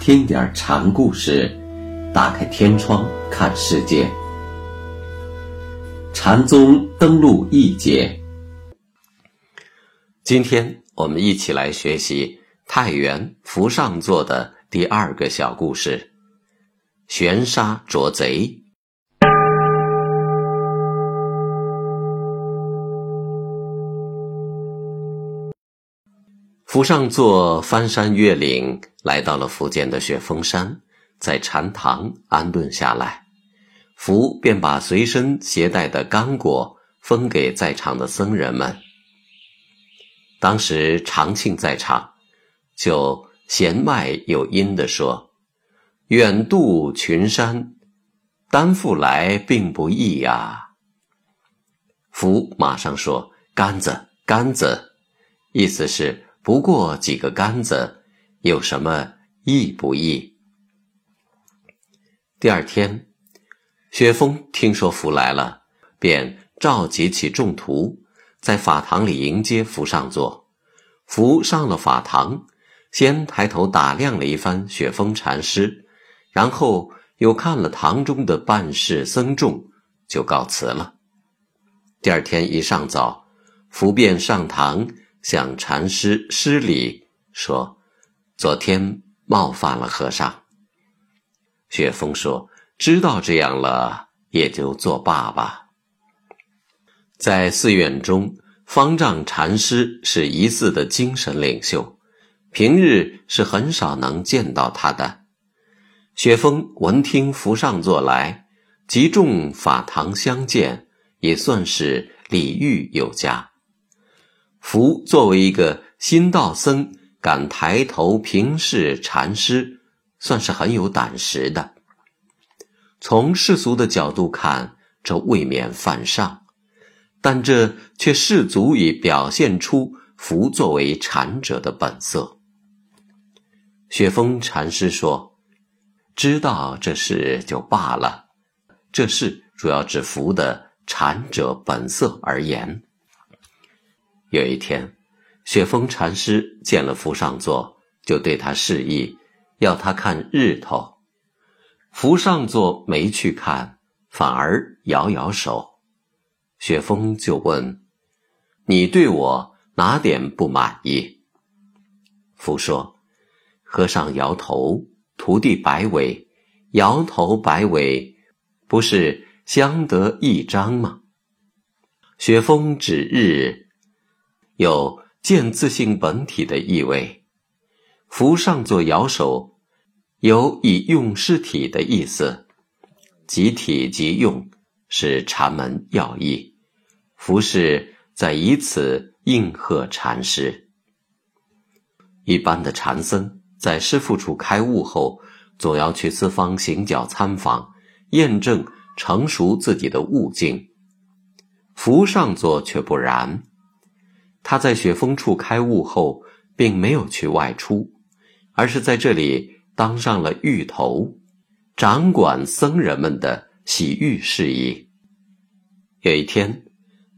听点禅故事，打开天窗看世界。禅宗登陆一节，今天我们一起来学习太原福上座的第二个小故事——悬沙捉贼。福上座翻山越岭，来到了福建的雪峰山，在禅堂安顿下来。福便把随身携带的干果分给在场的僧人们。当时长庆在场，就弦外有音地说：“远渡群山，担负来并不易呀。”福马上说：“杆子，杆子。”意思是。不过几个杆子，有什么易不易？第二天，雪峰听说福来了，便召集起众徒，在法堂里迎接福上座。福上了法堂，先抬头打量了一番雪峰禅师，然后又看了堂中的办事僧众，就告辞了。第二天一上早，福便上堂。向禅师施礼，说：“昨天冒犯了和尚。”雪峰说：“知道这样了，也就作罢吧。”在寺院中，方丈禅师是一寺的精神领袖，平日是很少能见到他的。雪峰闻听福上座来，集众法堂相见，也算是礼遇有加。福作为一个新道僧，敢抬头平视禅师，算是很有胆识的。从世俗的角度看，这未免犯上，但这却是足以表现出福作为禅者的本色。雪峰禅师说：“知道这事就罢了，这事主要指福的禅者本色而言。”有一天，雪峰禅师见了福上座，就对他示意，要他看日头。福上座没去看，反而摇摇手。雪峰就问：“你对我哪点不满意？”福说：“和尚摇头，徒弟摆尾，摇头摆尾，不是相得益彰吗？”雪峰指日。有见自性本体的意味，福上座摇手，有以用尸体的意思，即体即用是禅门要义。福是在以此应和禅师。一般的禅僧在师父处开悟后，总要去四方行脚参访，验证成熟自己的悟境。扶上座却不然。他在雪峰处开悟后，并没有去外出，而是在这里当上了狱头，掌管僧人们的洗浴事宜。有一天，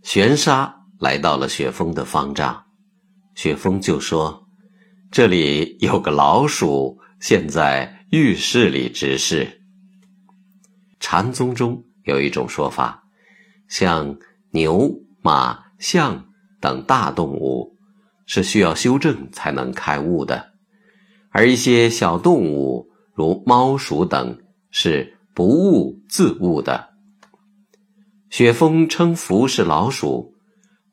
玄沙来到了雪峰的方丈，雪峰就说：“这里有个老鼠，现在浴室里值事。”禅宗中有一种说法，像牛、马、象。等大动物是需要修正才能开悟的，而一些小动物如猫鼠等是不悟自悟的。雪峰称福是老鼠，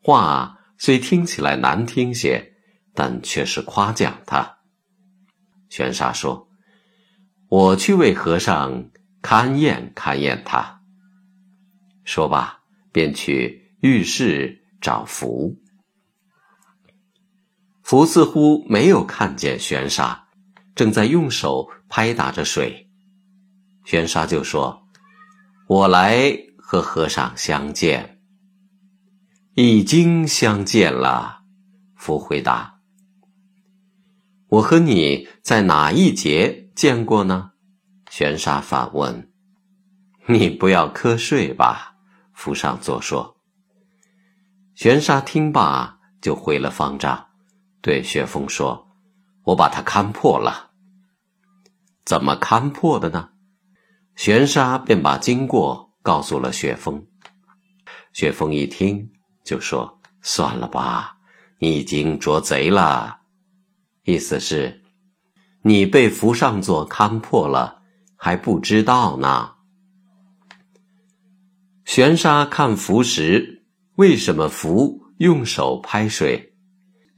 话虽听起来难听些，但却是夸奖他。玄沙说：“我去为和尚勘验勘验他。”说罢，便去浴室。找福，福似乎没有看见玄沙，正在用手拍打着水。玄沙就说：“我来和和尚相见。”已经相见了，福回答：“我和你在哪一节见过呢？”玄沙反问：“你不要瞌睡吧？”福上座说。玄沙听罢，就回了方丈，对雪峰说：“我把他看破了。”怎么勘破的呢？玄沙便把经过告诉了雪峰。雪峰一听，就说：“算了吧，你已经捉贼了。”意思是，你被符上座勘破了，还不知道呢。玄沙看符时，为什么符用手拍水？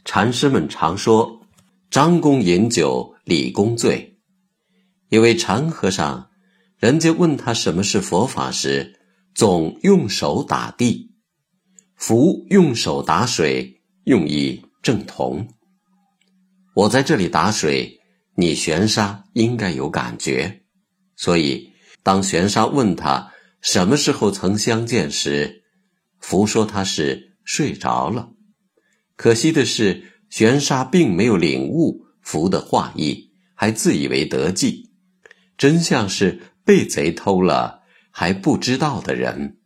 禅师们常说：“张公饮酒，李公醉。”一位禅和尚，人家问他什么是佛法时，总用手打地。符用手打水，用意正同。我在这里打水，你玄沙应该有感觉。所以，当玄沙问他什么时候曾相见时，福说他是睡着了。可惜的是，玄沙并没有领悟福的话意，还自以为得计，真像是被贼偷了还不知道的人。